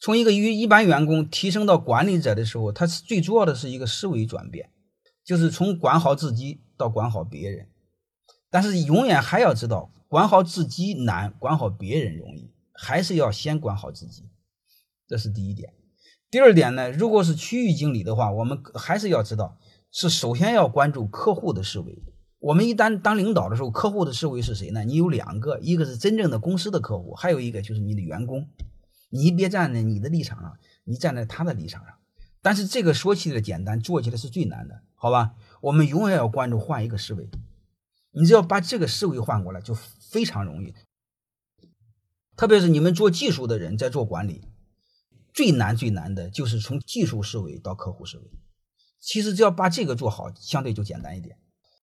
从一个一一般员工提升到管理者的时候，他是最主要的是一个思维转变，就是从管好自己到管好别人。但是永远还要知道，管好自己难，管好别人容易，还是要先管好自己。这是第一点。第二点呢，如果是区域经理的话，我们还是要知道，是首先要关注客户的思维。我们一旦当领导的时候，客户的思维是谁呢？你有两个，一个是真正的公司的客户，还有一个就是你的员工。你别站在你的立场上，你站在他的立场上。但是这个说起来简单，做起来是最难的，好吧？我们永远要关注换一个思维。你只要把这个思维换过来，就非常容易。特别是你们做技术的人在做管理，最难最难的就是从技术思维到客户思维。其实只要把这个做好，相对就简单一点。